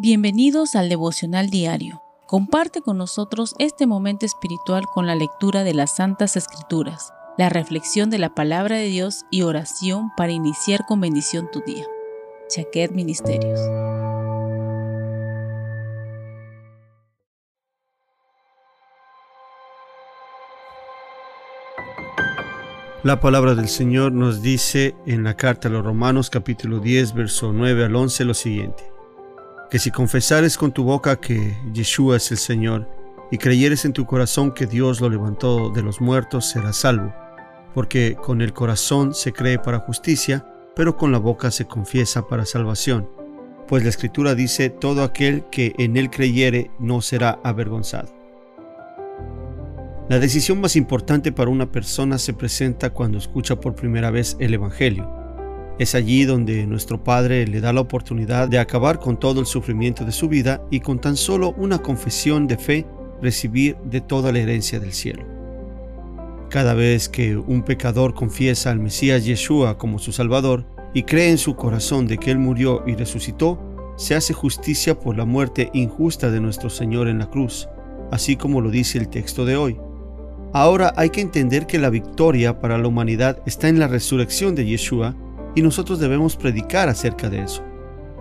Bienvenidos al devocional diario. Comparte con nosotros este momento espiritual con la lectura de las Santas Escrituras, la reflexión de la palabra de Dios y oración para iniciar con bendición tu día. Chaquet Ministerios. La palabra del Señor nos dice en la carta a los Romanos capítulo 10, verso 9 al 11 lo siguiente que si confesares con tu boca que Yeshua es el Señor y creyeres en tu corazón que Dios lo levantó de los muertos, serás salvo, porque con el corazón se cree para justicia, pero con la boca se confiesa para salvación. Pues la Escritura dice, todo aquel que en él creyere no será avergonzado. La decisión más importante para una persona se presenta cuando escucha por primera vez el Evangelio. Es allí donde nuestro Padre le da la oportunidad de acabar con todo el sufrimiento de su vida y con tan solo una confesión de fe recibir de toda la herencia del cielo. Cada vez que un pecador confiesa al Mesías Yeshua como su Salvador y cree en su corazón de que Él murió y resucitó, se hace justicia por la muerte injusta de nuestro Señor en la cruz, así como lo dice el texto de hoy. Ahora hay que entender que la victoria para la humanidad está en la resurrección de Yeshua y nosotros debemos predicar acerca de eso.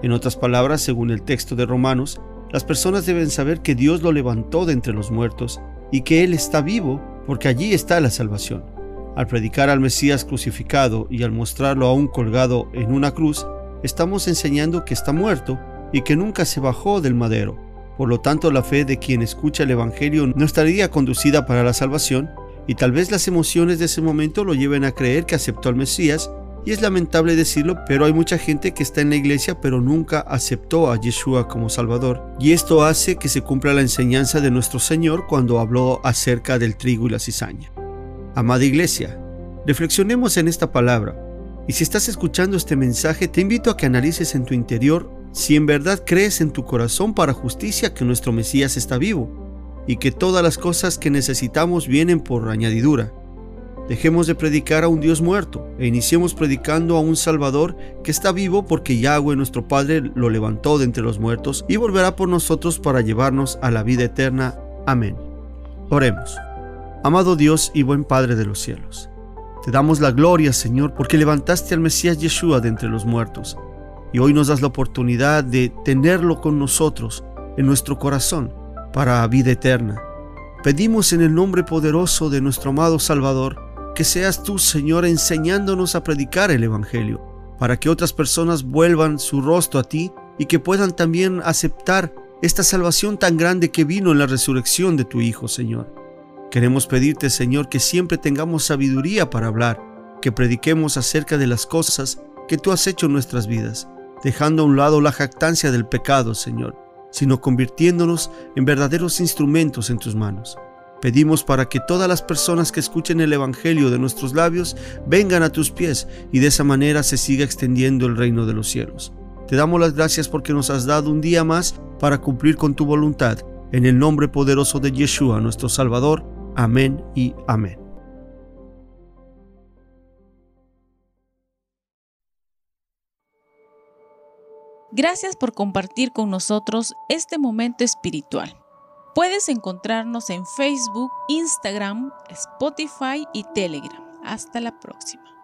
En otras palabras, según el texto de Romanos, las personas deben saber que Dios lo levantó de entre los muertos y que Él está vivo porque allí está la salvación. Al predicar al Mesías crucificado y al mostrarlo aún colgado en una cruz, estamos enseñando que está muerto y que nunca se bajó del madero. Por lo tanto, la fe de quien escucha el Evangelio no estaría conducida para la salvación, y tal vez las emociones de ese momento lo lleven a creer que aceptó al Mesías y es lamentable decirlo, pero hay mucha gente que está en la iglesia pero nunca aceptó a Yeshua como Salvador. Y esto hace que se cumpla la enseñanza de nuestro Señor cuando habló acerca del trigo y la cizaña. Amada iglesia, reflexionemos en esta palabra. Y si estás escuchando este mensaje, te invito a que analices en tu interior si en verdad crees en tu corazón para justicia que nuestro Mesías está vivo y que todas las cosas que necesitamos vienen por añadidura. Dejemos de predicar a un Dios muerto e iniciemos predicando a un Salvador que está vivo porque Yahweh nuestro Padre lo levantó de entre los muertos y volverá por nosotros para llevarnos a la vida eterna. Amén. Oremos. Amado Dios y buen Padre de los cielos, te damos la gloria, Señor, porque levantaste al Mesías Yeshua de entre los muertos y hoy nos das la oportunidad de tenerlo con nosotros en nuestro corazón para vida eterna. Pedimos en el nombre poderoso de nuestro amado Salvador, que seas tú, Señor, enseñándonos a predicar el Evangelio, para que otras personas vuelvan su rostro a ti y que puedan también aceptar esta salvación tan grande que vino en la resurrección de tu Hijo, Señor. Queremos pedirte, Señor, que siempre tengamos sabiduría para hablar, que prediquemos acerca de las cosas que tú has hecho en nuestras vidas, dejando a un lado la jactancia del pecado, Señor, sino convirtiéndonos en verdaderos instrumentos en tus manos. Pedimos para que todas las personas que escuchen el Evangelio de nuestros labios vengan a tus pies y de esa manera se siga extendiendo el reino de los cielos. Te damos las gracias porque nos has dado un día más para cumplir con tu voluntad. En el nombre poderoso de Yeshua, nuestro Salvador. Amén y amén. Gracias por compartir con nosotros este momento espiritual. Puedes encontrarnos en Facebook, Instagram, Spotify y Telegram. Hasta la próxima.